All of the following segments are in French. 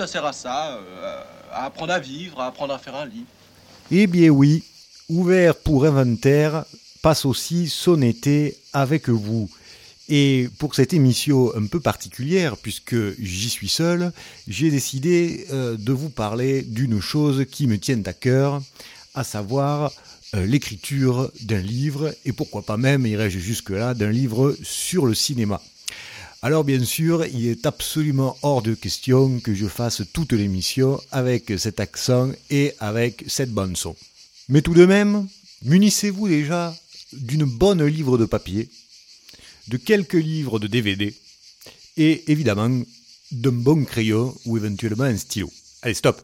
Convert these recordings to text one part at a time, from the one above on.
Ça sert à ça, euh, à apprendre à vivre, à apprendre à faire un lit. Eh bien oui, ouvert pour inventaire passe aussi son été avec vous. Et pour cette émission un peu particulière, puisque j'y suis seul, j'ai décidé euh, de vous parler d'une chose qui me tient à cœur, à savoir euh, l'écriture d'un livre, et pourquoi pas même, irais-je jusque-là, d'un livre sur le cinéma. Alors bien sûr, il est absolument hors de question que je fasse toute l'émission avec cet accent et avec cette bande son. Mais tout de même, munissez-vous déjà d'une bonne livre de papier, de quelques livres de DVD et évidemment d'un bon crayon ou éventuellement un stylo. Allez, stop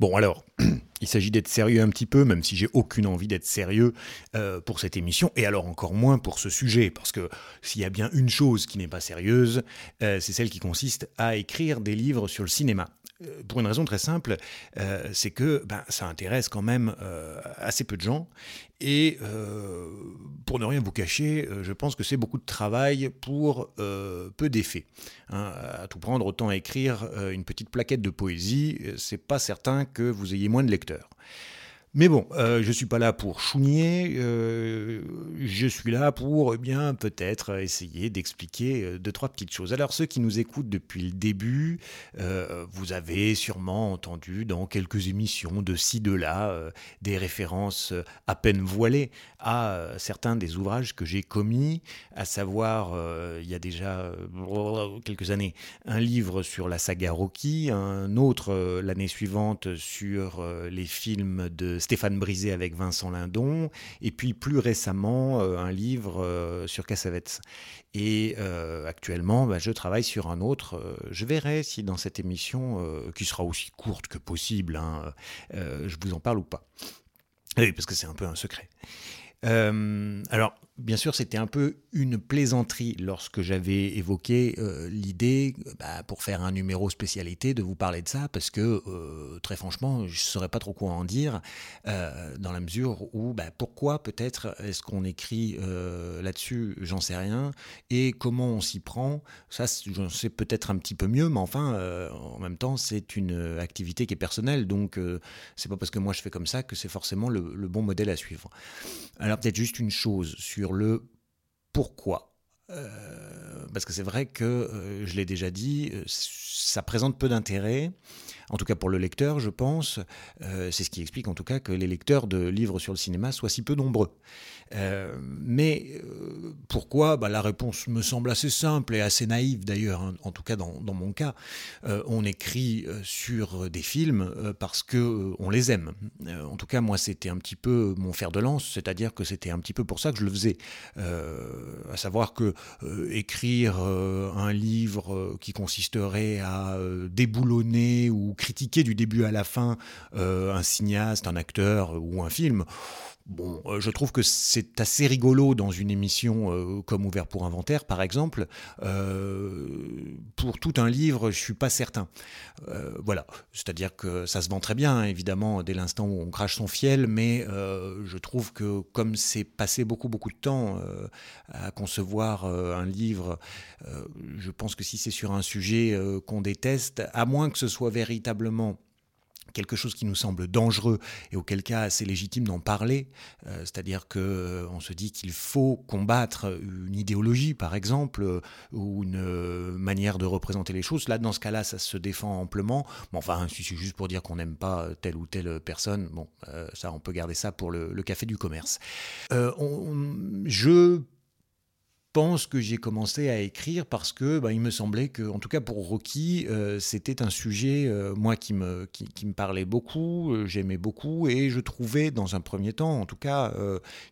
Bon alors, il s'agit d'être sérieux un petit peu, même si j'ai aucune envie d'être sérieux euh, pour cette émission, et alors encore moins pour ce sujet, parce que s'il y a bien une chose qui n'est pas sérieuse, euh, c'est celle qui consiste à écrire des livres sur le cinéma. Euh, pour une raison très simple, euh, c'est que ben, ça intéresse quand même euh, assez peu de gens. Et pour ne rien vous cacher, je pense que c'est beaucoup de travail pour peu d'effets. Hein. à tout prendre, autant écrire une petite plaquette de poésie, c'est pas certain que vous ayez moins de lecteurs. Mais bon, euh, je ne suis pas là pour chougner, euh, je suis là pour eh bien peut-être essayer d'expliquer euh, deux, trois petites choses. Alors ceux qui nous écoutent depuis le début, vous avez sûrement entendu dans quelques émissions de ci, de là, des références à peine voilées à certains des ouvrages que j'ai commis, à savoir, il y a déjà quelques années, un livre sur la saga Rocky, un autre l'année suivante sur les films de Stéphane Brisé avec Vincent Lindon, et puis plus récemment euh, un livre euh, sur Cassavetes. Et euh, actuellement, bah, je travaille sur un autre. je verrai si dans cette émission, qui sera aussi courte que possible, hein, je vous en parle ou pas. Oui, parce que c'est un peu un secret. alors, bien sûr, c'était un peu une plaisanterie lorsque j'avais évoqué euh, l'idée, bah, pour faire un numéro spécialité, de vous parler de ça, parce que euh, très franchement, je ne saurais pas trop quoi en dire, euh, dans la mesure où bah, pourquoi peut-être est-ce qu'on écrit là-dessus, j'en sais rien, et comment on s'y prend, ça j'en sais peut-être un petit peu mieux, mais enfin, en même temps, c'est une activité qui est personnelle, donc c'est pas parce que moi je fais comme ça que c'est forcément le, le bon modèle à suivre. Alors peut-être juste une chose sur le pourquoi. Euh, parce que c'est vrai que, euh, je l'ai déjà dit, euh, ça présente peu d'intérêt, en tout cas pour le lecteur, je pense. c'est ce qui explique en tout cas que les lecteurs de livres sur le cinéma soient si peu nombreux. Euh, mais euh, pourquoi? Bah, La réponse me semble assez simple et assez naïve d'ailleurs, hein, en tout cas dans, mon cas. Euh, on écrit sur des films parce que on les aime. en tout cas, moi, c'était un petit peu mon fer de lance, c'est-à-dire que c'était un petit peu pour ça que je le faisais. à savoir que écrire un livre qui consisterait à déboulonner ou critiquer du début à la fin un cinéaste, un acteur ou un film, Bon, euh, je trouve que c'est assez rigolo dans une émission euh, comme Ouvert pour Inventaire, par exemple. Euh, pour tout un livre, je suis pas certain. voilà, c'est-à-dire que ça se vend très bien, évidemment, dès l'instant où on crache son fiel, mais je trouve que comme c'est passé beaucoup beaucoup de temps à concevoir un livre, je pense que si c'est sur un sujet qu'on déteste, à moins que ce soit véritablement quelque chose qui nous semble dangereux et auquel cas c'est légitime d'en parler, euh, c'est-à-dire que euh, on se dit qu'il faut combattre une idéologie par exemple euh, ou une manière de représenter les choses. Là dans ce cas-là ça se défend amplement. Bon, enfin si c'est juste pour dire qu'on n'aime pas telle ou telle personne, bon ça on peut garder ça pour le, café du commerce. je pense que j'ai commencé à écrire parce que bah, il me semblait que, en tout cas pour Rocky, euh, c'était un sujet, euh, moi, qui me, qui, me parlait beaucoup, euh, j'aimais beaucoup, et je trouvais, dans un premier temps, en tout cas,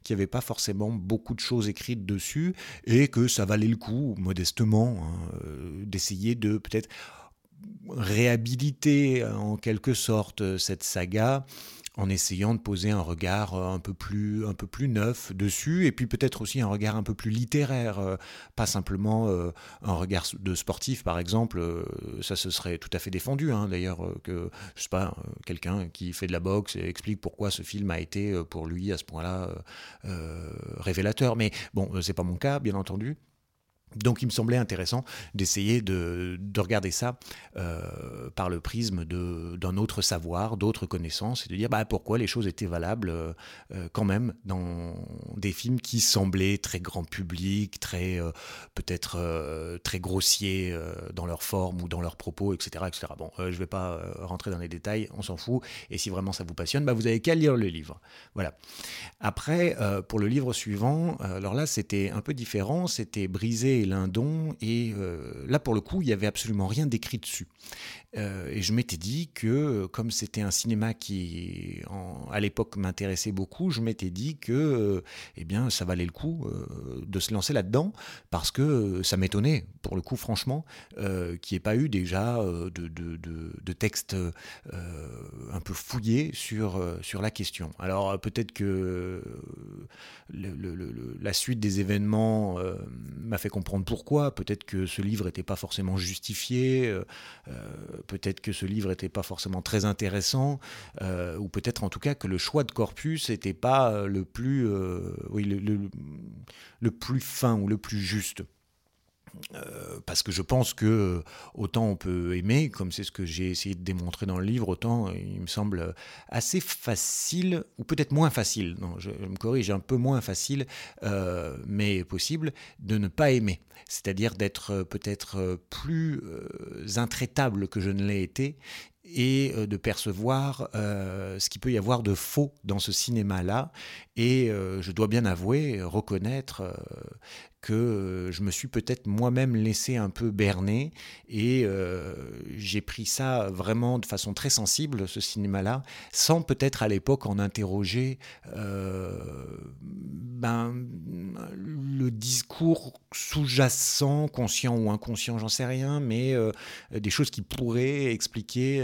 qu'il n'y avait pas forcément beaucoup de choses écrites dessus, et que ça valait le coup, modestement, hein, d'essayer de peut-être réhabiliter en quelque sorte cette saga en essayant de poser un regard euh, un peu plus, neuf dessus, et puis peut-être aussi un regard un peu plus littéraire, euh, pas simplement euh, un regard de sportif par exemple, ça se serait tout à fait défendu, hein, d'ailleurs que, je pas, quelqu'un qui fait de la boxe et explique pourquoi ce film a été pour lui à ce point-là révélateur, mais bon, c'est pas mon cas, bien entendu. Donc il me semblait intéressant d'essayer de, regarder ça euh, par le prisme d'un autre savoir, d'autres connaissances, et de dire bah, pourquoi les choses étaient valables euh, euh, quand même dans des films qui semblaient très grand public, très peut-être très grossiers dans leur forme ou dans leurs propos, etc. etc. Bon, je ne vais pas rentrer dans les détails, on s'en fout, et si vraiment ça vous passionne, bah, vous avez qu'à lire le livre. Voilà. Après, pour le livre suivant, alors là c'était un peu différent, c'était brisé Lindon, et euh, là pour le coup, il n'y avait absolument rien d'écrit dessus. Euh, et je m'étais dit que, comme c'était un cinéma qui, à l'époque, m'intéressait beaucoup, je m'étais dit que, euh, eh bien, ça valait le coup de se lancer là-dedans, parce que ça m'étonnait, pour le coup, franchement, qu'il n'y ait pas eu déjà de, de, un peu fouillés sur, sur la question. Alors peut-être que la suite des événements m'a fait comprendre pourquoi. Peut-être que ce livre n'était pas forcément justifié, euh, euh, peut-être que ce livre n'était pas forcément très intéressant, euh, ou peut-être en tout cas que le choix de corpus n'était pas le plus, oui, le, plus fin ou le plus juste. Euh, parce que je pense que euh, autant on peut aimer, comme c'est ce que j'ai essayé de démontrer dans le livre, autant euh, il me semble assez facile, ou peut-être moins facile, non, je, me corrige, un peu moins facile, mais possible, de ne pas aimer. C'est-à-dire d'être peut-être plus intraitable que je ne l'ai été et de percevoir ce qu'il peut y avoir de faux dans ce cinéma-là. Et je dois bien avouer, reconnaître que euh, je me suis peut-être moi-même laissé un peu berner et euh, j'ai pris ça vraiment de façon très sensible, ce cinéma-là, sans peut-être à l'époque en interroger euh, ben, le discours sous-jacent, conscient ou inconscient, j'en sais rien, mais des choses qui pourraient expliquer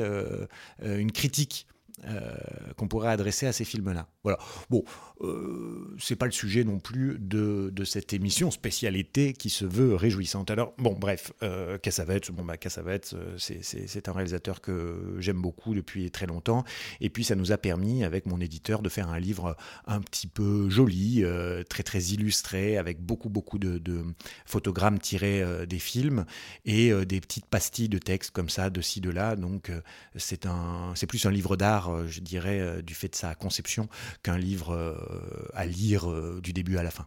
une critique euh, qu'on pourrait adresser à ces films-là. Voilà. Bon, euh, c'est pas le sujet non plus de, de, cette émission spécialité qui se veut réjouissante. Alors, bon, bref, euh, Cassavetes, bon, bah, Cassavetes, euh, c'est un réalisateur que j'aime beaucoup depuis très longtemps. Et puis, ça nous a permis, avec mon éditeur, de faire un livre un petit peu joli, euh, très très illustré, avec beaucoup beaucoup de, de photogrammes tirés des films et des petites pastilles de texte comme ça, de ci, de là. Donc, c'est plus un livre d'art euh, je dirais, euh, du fait de sa conception, qu'un livre euh, à lire du début à la fin.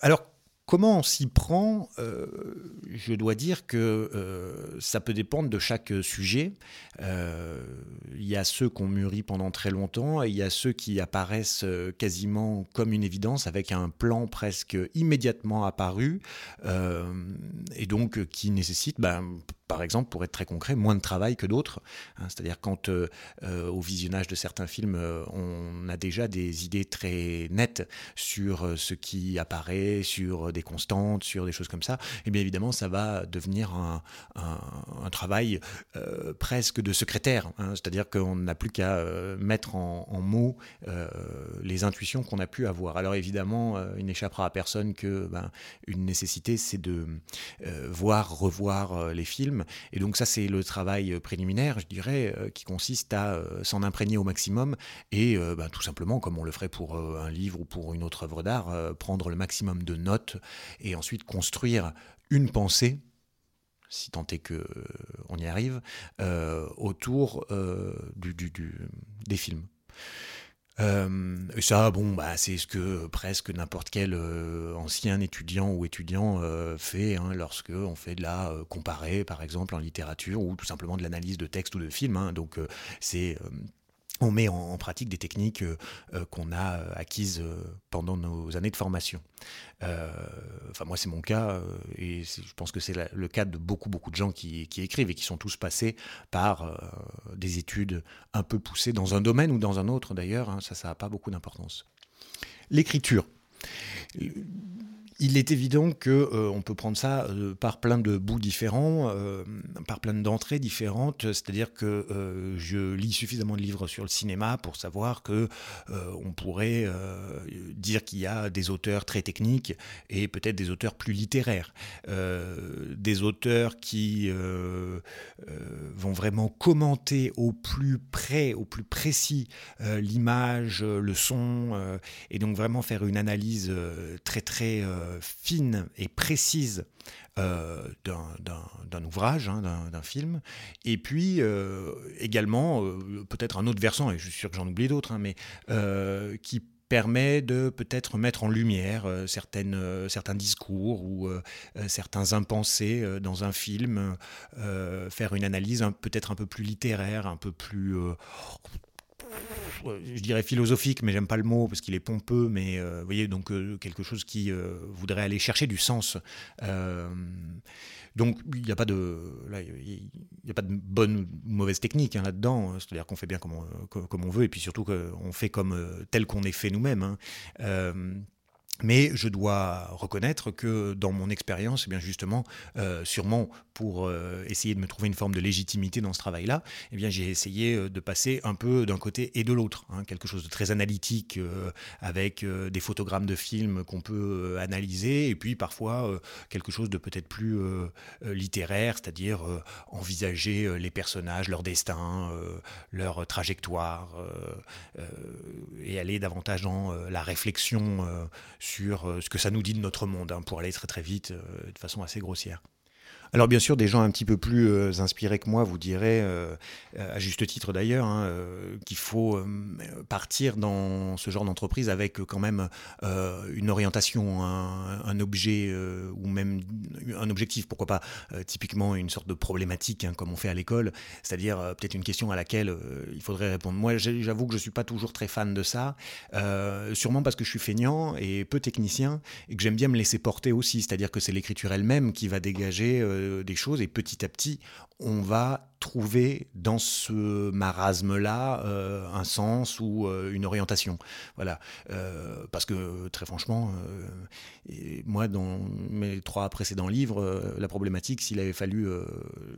Alors, Comment on s'y prend Je dois dire que ça peut dépendre de chaque sujet. Il y a ceux qu'on mûrit pendant très longtemps et il y a ceux qui apparaissent quasiment comme une évidence avec un plan presque immédiatement apparu et donc qui nécessite ben, par exemple, pour être très concret, moins de travail que d'autres. Hein. C'est-à-dire quand euh, euh, au visionnage de certains films, euh, on a déjà des idées très nettes sur ce qui apparaît, sur des constantes, sur des choses comme ça, et eh bien évidemment, ça va devenir un, travail presque de secrétaire. Hein. C'est-à-dire qu'on n'a plus qu'à mettre en, mots les intuitions qu'on a pu avoir. Alors évidemment, il n'échappera à personne que ben, une nécessité, c'est de voir, revoir les films et donc ça, c'est le travail euh, préliminaire, je dirais, euh, qui consiste à euh, s'en imprégner au maximum et bah, tout simplement, comme on le ferait pour un livre ou pour une autre œuvre d'art, prendre le maximum de notes et ensuite construire une pensée si tant est que on y arrive, autour des films. Euh, et ça, bon, bah, c'est ce que presque n'importe quel euh, ancien étudiant ou étudiant euh, fait hein, lorsque fait de la comparée, par exemple, en littérature, ou tout simplement de l'analyse de texte ou de film. Hein. donc, c'est on met en, pratique des techniques euh, euh, qu'on a euh, acquises pendant nos années de formation. enfin, moi, c'est mon cas, et je pense que c'est le cas de beaucoup, beaucoup de gens qui, écrivent et qui sont tous passés par des études un peu poussées dans un domaine ou dans un autre, d'ailleurs. Hein, ça, ça n'a pas beaucoup d'importance. L'écriture il est évident que euh, on peut prendre ça euh, par plein de bouts différents, euh, par plein d'entrées différentes. C'est-à-dire que je lis suffisamment de livres sur le cinéma pour savoir que on pourrait dire qu'il y a des auteurs très techniques et peut-être des auteurs plus littéraires, des auteurs qui vont vraiment commenter au plus près, au plus précis l'image, le son, et donc vraiment faire une analyse très très fine et précise d'un ouvrage, hein, d'un film, et puis également peut-être un autre versant, et je suis sûr que j'en oublie d'autres, hein, mais qui permet de peut-être mettre en lumière euh, certaines, euh, certains discours ou euh, certains impensés dans un film, faire une analyse peut-être un peu plus littéraire, un peu plus je dirais philosophique, mais j'aime pas le mot parce qu'il est pompeux, mais vous voyez, donc quelque chose qui voudrait aller chercher du sens. Donc il n'y a pas de, a pas de bonne ou mauvaise technique hein, là-dedans. C'est-à-dire qu'on fait bien comme on, veut et puis surtout qu'on fait comme euh, tel qu'on est fait nous-mêmes. Hein. Mais je dois reconnaître que dans mon expérience, eh bien justement, euh, sûrement pour euh, essayer de me trouver une forme de légitimité dans ce travail-là, eh bien j'ai essayé euh, de passer un peu d'un côté et de l'autre, hein, quelque chose de très analytique avec des photogrammes de films qu'on peut analyser, et puis parfois quelque chose de peut-être plus littéraire, c'est-à-dire envisager les personnages, leur destin, leur trajectoire, et aller davantage dans la réflexion sur euh, ce que ça nous dit de notre monde, hein, pour aller très très vite, euh, de façon assez grossière. Alors bien sûr, des gens un petit peu plus euh, inspirés que moi vous diraient, euh, à juste titre d'ailleurs, hein, euh, qu'il faut partir dans ce genre d'entreprise avec quand même une orientation, un, objet ou même un objectif, pourquoi pas typiquement une sorte de problématique hein, comme on fait à l'école, c'est-à-dire peut-être une question à laquelle il faudrait répondre. Moi j'avoue que je ne suis pas toujours très fan de ça, sûrement parce que je suis feignant et peu technicien et que j'aime bien me laisser porter aussi, c'est-à-dire que c'est l'écriture elle-même qui va dégager des choses et petit à petit, on va trouver dans ce marasme-là euh, un sens ou euh, une orientation. Voilà. parce que très franchement, moi, dans mes trois précédents livres, la problématique, s'il avait fallu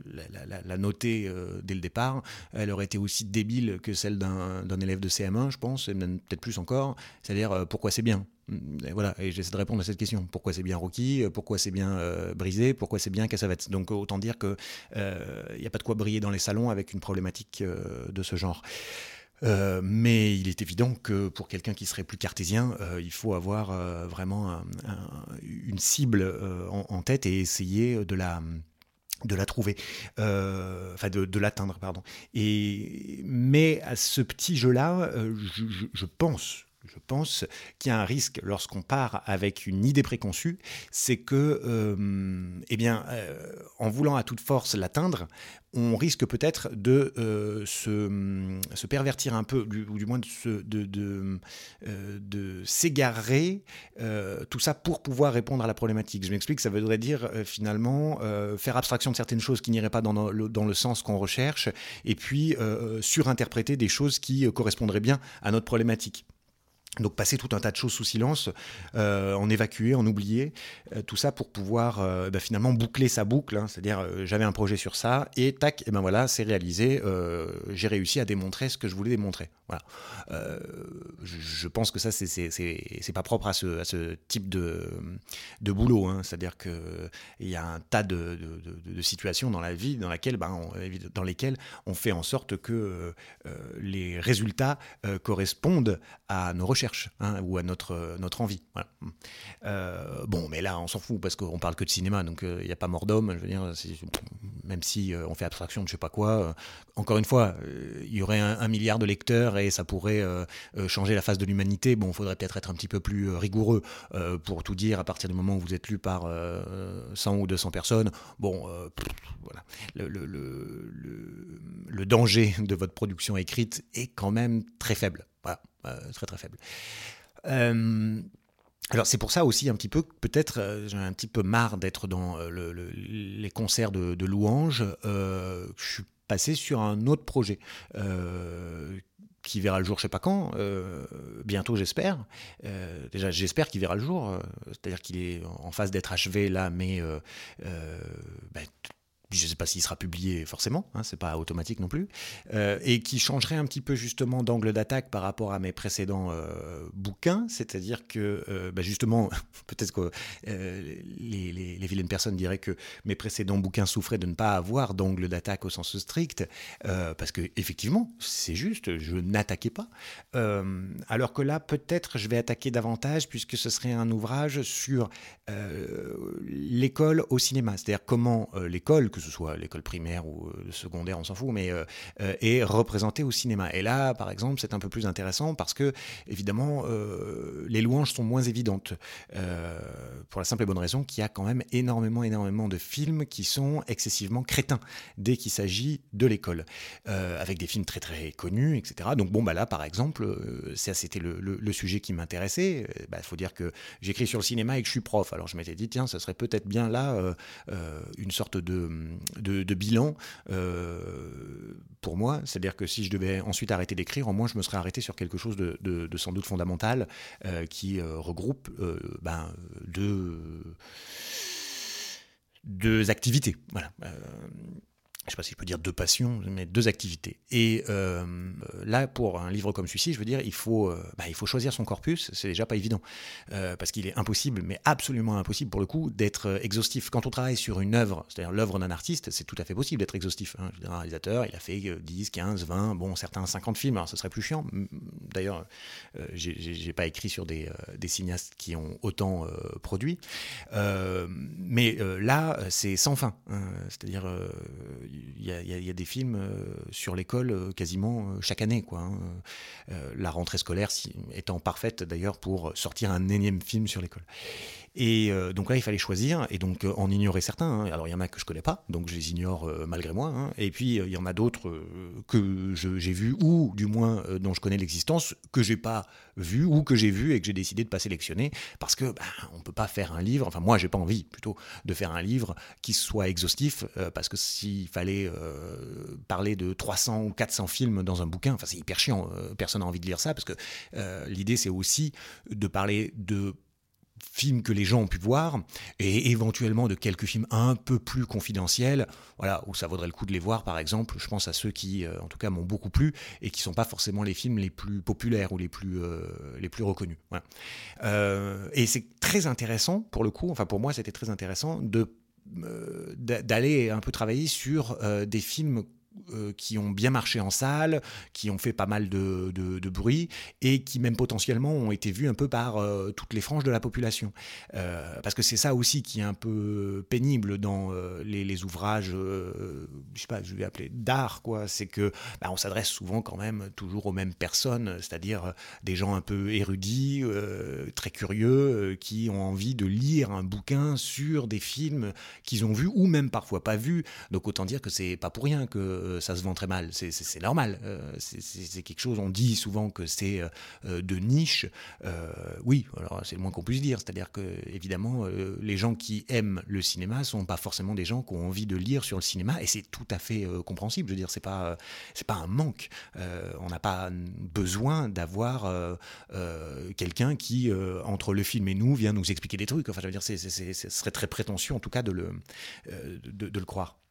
la, noter dès le départ, elle aurait été aussi débile que celle d'un élève de CM1, je pense, et peut-être plus encore. C'est-à-dire pourquoi c'est bien? Et voilà, et j'essaie de répondre à cette question. Pourquoi c'est bien Rocky? Pourquoi c'est bien euh, Brisé? Pourquoi c'est bien Cassavetes Donc autant dire qu'il n'y euh, a pas de quoi dans les salons avec une problématique euh, de ce genre. mais il est évident que pour quelqu'un qui serait plus cartésien, il faut avoir vraiment une cible en, tête et essayer de la de la trouver, enfin de, l'atteindre, pardon. Et mais à ce petit jeu-là, je, pense je pense qu'il y a un risque lorsqu'on part avec une idée préconçue, c'est que, euh, eh bien, euh, en voulant à toute force l'atteindre, on risque peut-être de euh, se, pervertir un peu, ou du moins de, de, s'égarer, tout ça pour pouvoir répondre à la problématique. Je m'explique, ça voudrait dire finalement faire abstraction de certaines choses qui n'iraient pas dans le, dans le sens qu'on recherche, et puis surinterpréter des choses qui correspondraient bien à notre problématique. Donc passer tout un tas de choses sous silence, euh, en évacuer, en oublier, euh, tout ça pour pouvoir euh, bah, finalement boucler sa boucle, hein. c'est-à-dire j'avais un projet sur ça et tac, et ben voilà, c'est réalisé, j'ai réussi à démontrer ce que je voulais démontrer. Voilà. Je, pense que ça c'est pas propre à ce, à ce type de, de boulot, hein. c'est-à-dire que il y a un tas de, de, situations dans la vie dans laquelle, ben, dans lesquelles on fait en sorte que les résultats correspondent à nos recherches Hein, ou à notre, notre envie. Euh, bon, mais là, on s'en fout parce qu'on parle que de cinéma, donc il euh, n'y a pas mort d'homme. Je veux dire, même si euh, on fait abstraction de je sais pas quoi. encore une fois, il y aurait un, milliard de lecteurs et ça pourrait changer la face de l'humanité. Bon, il faudrait peut-être être un petit peu plus rigoureux pour tout dire. À partir du moment où vous êtes lu par 100 ou 200 personnes, bon, voilà, le, le, le danger de votre production écrite est quand même très faible. Voilà. Euh, très très faible. Euh, alors c'est pour ça aussi un petit peu, peut-être euh, j'ai un petit peu marre d'être dans les concerts de, louanges. je suis passé sur un autre projet qui verra le jour je sais pas quand, bientôt j'espère. déjà j'espère qu'il verra le jour, c'est-à-dire qu'il est en phase d'être achevé là, mais ben, je ne sais pas s'il sera publié forcément, hein, c'est pas automatique non plus, euh, et qui changerait un petit peu justement d'angle d'attaque par rapport à mes précédents euh, bouquins, c'est-à-dire que euh, bah, justement, peut-être que les, vilaines personnes diraient que mes précédents bouquins souffraient de ne pas avoir d'angle d'attaque au sens strict, parce que effectivement, c'est juste, je n'attaquais pas, alors que là, peut-être, je vais attaquer davantage puisque ce serait un ouvrage sur l'école au cinéma, c'est-à-dire comment l'école, que ce soit l'école primaire ou euh, secondaire, on s'en fout, mais euh, euh, est représenté au cinéma. Et là, par exemple, c'est un peu plus intéressant parce que, évidemment, les louanges sont moins évidentes. pour la simple et bonne raison qu'il y a quand même énormément, énormément de films qui sont excessivement crétins dès qu'il s'agit de l'école, avec des films très, très connus, etc. Donc, bon, bah là, par exemple, c'était le, sujet qui m'intéressait. Il bah, faut dire que j'écris sur le cinéma et que je suis prof. Alors, je m'étais dit, tiens, ça serait peut-être bien là une sorte de de, bilan euh, pour moi. C'est-à-dire que si je devais ensuite arrêter d'écrire, au moins je me serais arrêté sur quelque chose de, sans doute fondamental euh, qui euh, regroupe ben, deux, activités. Je ne sais pas si je peux dire deux passions, mais deux activités. Et euh, là, pour un livre comme celui-ci, je veux dire, il faut, euh, bah, il faut choisir son corpus, c'est déjà pas évident, euh, parce qu'il est impossible, mais absolument impossible pour le coup, d'être exhaustif. Quand on travaille sur une œuvre, c'est-à-dire l'œuvre d'un artiste, c'est tout à fait possible d'être exhaustif. Hein. un réalisateur, il a fait 10, 15, 20, bon, certains 50 films, alors ce serait plus chiant. D'ailleurs, j'ai pas écrit sur des, des, cinéastes qui ont autant produit. mais là, c'est sans fin. Hein. c'est-à-dire il y, a, des films euh, sur l'école euh, quasiment euh, chaque année. Quoi, hein. la rentrée scolaire étant parfaite d'ailleurs pour sortir un énième film sur l'école. Et donc là, il fallait choisir, et donc en ignorer certains. Hein. Alors il y en a que je connais pas, donc je les ignore malgré moi. Hein. Et puis il y en a d'autres que j'ai vus, ou du moins dont je connais l'existence, que j'ai pas vu, ou que j'ai vu et que j'ai décidé de pas sélectionner, parce que ben, on peut pas faire un livre, enfin moi j'ai pas envie plutôt de faire un livre qui soit exhaustif, parce que s'il fallait euh, parler de 300 ou 400 films dans un bouquin. Enfin, c'est hyper chiant. Euh, personne n'a envie de lire ça parce que euh, l'idée, c'est aussi de parler de films que les gens ont pu voir et éventuellement de quelques films un peu plus confidentiels, voilà, où ça vaudrait le coup de les voir par exemple. Je pense à ceux qui, en tout cas, m'ont beaucoup plu et qui sont pas forcément les films les plus populaires ou les plus, les plus reconnus. et c'est très intéressant pour le coup, enfin pour moi c'était très intéressant de euh, d'aller un peu travailler sur euh, des films euh, qui ont bien marché en salle, qui ont fait pas mal de, bruit et qui même potentiellement ont été vus un peu par euh, toutes les franges de la population. Euh, parce que c'est ça aussi qui est un peu pénible dans les, ouvrages, je sais pas, je vais appeler d'art, quoi. C'est que bah, on s'adresse souvent quand même toujours aux mêmes personnes, c'est-à-dire des gens un peu érudits, très curieux, qui ont envie de lire un bouquin sur des films qu'ils ont vus ou même parfois pas vus. Donc autant dire que c'est pas pour rien que ça se vend très mal. C'est normal. Euh, c'est quelque chose, on dit souvent que c'est euh, de niche. oui, alors c'est le moins qu'on puisse dire. C'est-à-dire que, évidemment, les gens qui aiment le cinéma sont pas forcément des gens qui ont envie de lire sur le cinéma, et c'est tout à fait compréhensible. Je veux dire, c'est pas, pas un manque. on n'a pas besoin d'avoir quelqu'un qui, entre le film et nous, vient nous expliquer des trucs. Enfin, je veux dire, ce serait très prétentieux, en tout cas, de le, de le croire.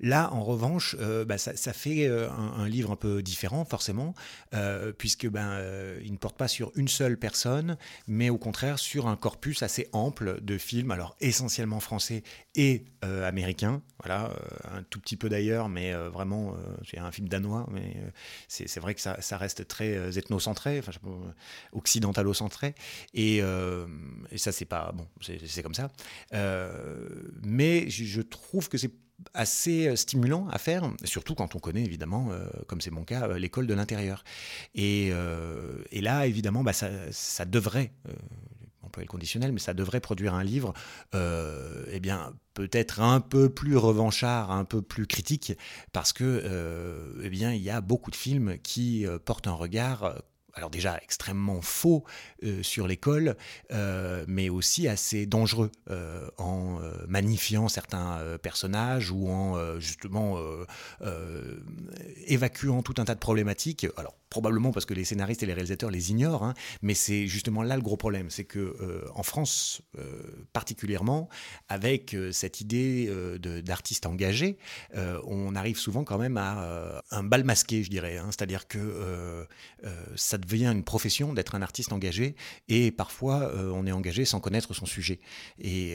Là, en revanche, euh, bah, ça, fait euh, un, livre un peu différent, forcément, euh, puisque ben, il ne porte pas sur une seule personne, mais au contraire sur un corpus assez ample de films, alors essentiellement français et américains. Voilà, un tout petit peu d'ailleurs, mais vraiment, c'est un film danois, mais c'est vrai que ça, reste très ethnocentré, enfin, occidentalo-centré, et, et, ça, c'est pas bon, c'est comme ça. mais je trouve que c'est assez euh, stimulant à faire, surtout quand on connaît évidemment, euh, comme c'est mon cas, euh, l'école de l'intérieur. Et, là, évidemment, bah, ça, devrait, employer le conditionnel, mais ça devrait produire un livre, eh bien, peut-être un peu plus revanchard, un peu plus critique, parce que, eh bien, il y a beaucoup de films qui portent un regard alors déjà extrêmement faux euh, sur l'école, euh, mais aussi assez dangereux euh, en magnifiant certains personnages ou en justement évacuant tout un tas de problématiques. Alors probablement parce que les scénaristes et les réalisateurs les ignorent, hein, mais c'est justement là le gros problème, c'est que en France particulièrement, avec cette idée d'artiste engagé, on arrive souvent quand même à un bal masqué, je dirais. Hein. C'est-à-dire que ça devient une profession d'être un artiste engagé, et parfois on est engagé sans connaître son sujet. Et,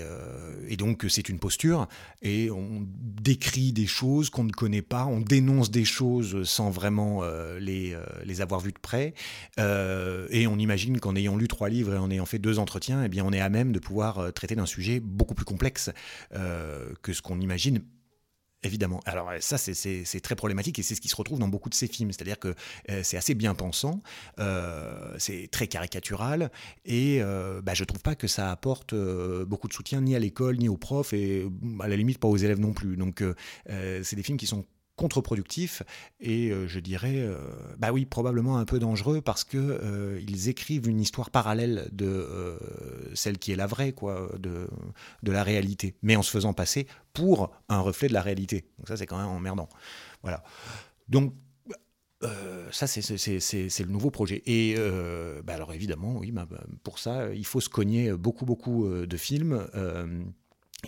et donc c'est une posture, et on décrit des choses qu'on ne connaît pas, on dénonce des choses sans vraiment les les avoir vus de près. Euh, et on imagine qu'en ayant lu trois livres et en ayant fait deux entretiens, eh bien, on est à même de pouvoir euh, traiter d'un sujet beaucoup plus complexe euh, que ce qu'on imagine Évidemment. Alors ça, c'est très problématique et c'est ce qui se retrouve dans beaucoup de ces films. C'est-à-dire que c'est assez bien pensant, c'est très caricatural et bah, je ne trouve pas que ça apporte beaucoup de soutien ni à l'école ni aux profs et à la limite pas aux élèves non plus. Donc c'est des films qui sont contre-productif et euh, je dirais, euh, bah oui, probablement un peu dangereux parce que euh, ils écrivent une histoire parallèle de celle qui est la vraie, quoi, de, de la réalité, mais en se faisant passer pour un reflet de la réalité. Donc ça, c'est quand même emmerdant. Voilà. Donc ça, c'est le nouveau projet. Et bah alors évidemment, oui, bah, pour ça, il faut se cogner beaucoup, beaucoup de films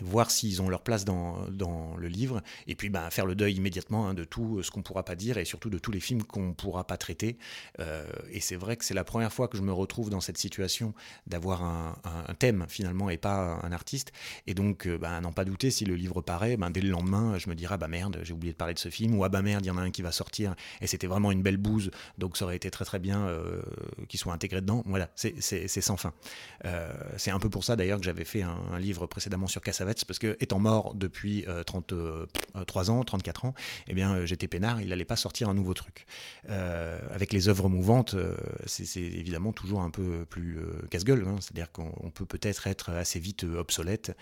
voir s'ils ont leur place dans, dans, le livre, et puis ben, faire le deuil immédiatement hein, de tout ce qu'on ne pourra pas dire, et surtout de tous les films qu'on ne pourra pas traiter. Euh, et c'est vrai que c'est la première fois que je me retrouve dans cette situation d'avoir un, un, thème finalement, et pas un artiste. Et donc, euh, ben, n'en pas douter, si le livre paraît, ben, dès le lendemain, je me dirai, ah bah merde, j'ai oublié de parler de ce film, ou ah bah merde, il y en a un qui va sortir, et c'était vraiment une belle bouse, donc ça aurait été très très bien euh, qu'il soit intégré dedans. Voilà, c'est sans fin. Euh, c'est un peu pour ça d'ailleurs que j'avais fait un, livre précédemment sur Cassavetes, parce que étant mort depuis 33 euh, euh, ans, 34 ans, eh bien euh, j'étais peinard, il n'allait pas sortir un nouveau truc. avec les œuvres mouvantes, c'est évidemment toujours un peu plus casse-gueule, hein. c'est-à-dire qu'on peut peut-être être assez vite obsolète,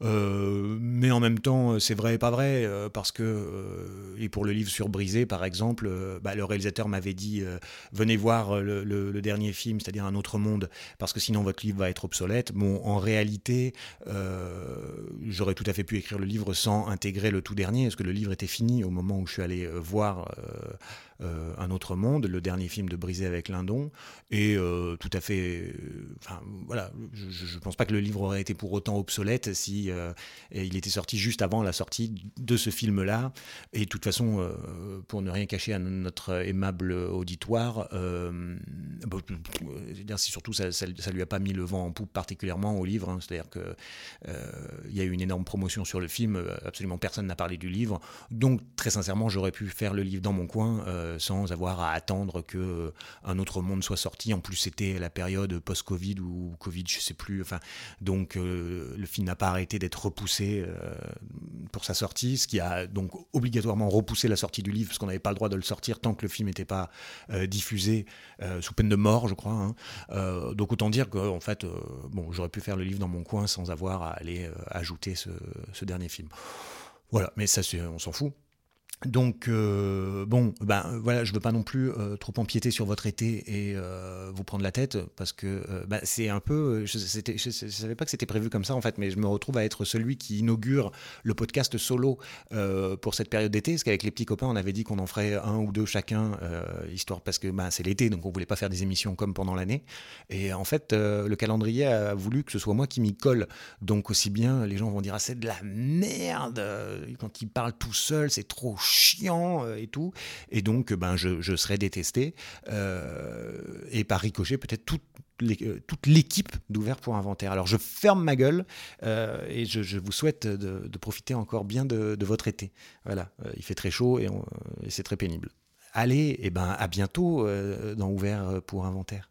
mais en même temps c'est vrai et pas vrai, parce que, et pour le livre sur Brisé par exemple, bah, le réalisateur m'avait dit venez voir le, dernier film, c'est-à-dire Un autre monde, parce que sinon votre livre va être obsolète. Bon, en réalité, j'aurais tout à fait pu écrire le livre sans intégrer le tout dernier, parce que le livre était fini au moment où je suis allé euh, voir euh, euh, Un autre monde, le dernier film de Brisé avec Lindon, et tout à fait. Enfin, voilà, je ne pense pas que le livre aurait été pour autant obsolète si il était sorti juste avant la sortie de ce film-là. Et de toute façon, pour ne rien cacher à notre aimable auditoire, bah, si surtout ça, ça, lui a pas mis le vent en poupe particulièrement au livre, hein. c'est-à-dire que il y a eu une énorme promotion sur le film, euh, absolument personne n'a parlé du livre. Donc très sincèrement, j'aurais pu faire le livre dans mon coin euh, sans avoir à attendre que euh, un autre monde soit sorti. En plus, c'était la période post-Covid ou Covid, je sais plus. Enfin, donc le film n'a pas arrêté d'être repoussé pour sa sortie, ce qui a donc obligatoirement repoussé la sortie du livre parce qu'on n'avait pas le droit de le sortir tant que le film n'était pas diffusé sous peine de mort, je crois. Hein. donc autant dire que en fait, bon, j'aurais pu faire le livre dans mon coin sans avoir à aller ajouter ce, ce dernier film. Voilà, mais ça, on s'en fout. Donc euh, bon, ben voilà, je veux pas non plus euh, trop empiéter sur votre été et euh, vous prendre la tête parce que ben, c'est un peu, je, je, savais pas que c'était prévu comme ça en fait, mais je me retrouve à être celui qui inaugure le podcast solo pour cette période d'été, parce qu'avec les petits copains, on avait dit qu'on en ferait un ou deux chacun, histoire parce que ben, c'est l'été, donc on voulait pas faire des émissions comme pendant l'année. Et en fait, le calendrier a voulu que ce soit moi qui m'y colle, donc aussi bien les gens vont dire ah c'est de la merde quand il parle tout seul, c'est trop chiant euh, et tout. Et donc, ben, je, je serais détesté. Euh, et par ricochet, peut-être toute euh, toute l'équipe d'Ouvert pour Inventaire. Alors je ferme ma gueule et je, vous souhaite de, profiter encore bien de, votre été. Voilà, il fait très chaud et, et c'est très pénible. Allez, et ben à bientôt dans Ouvert pour Inventaire.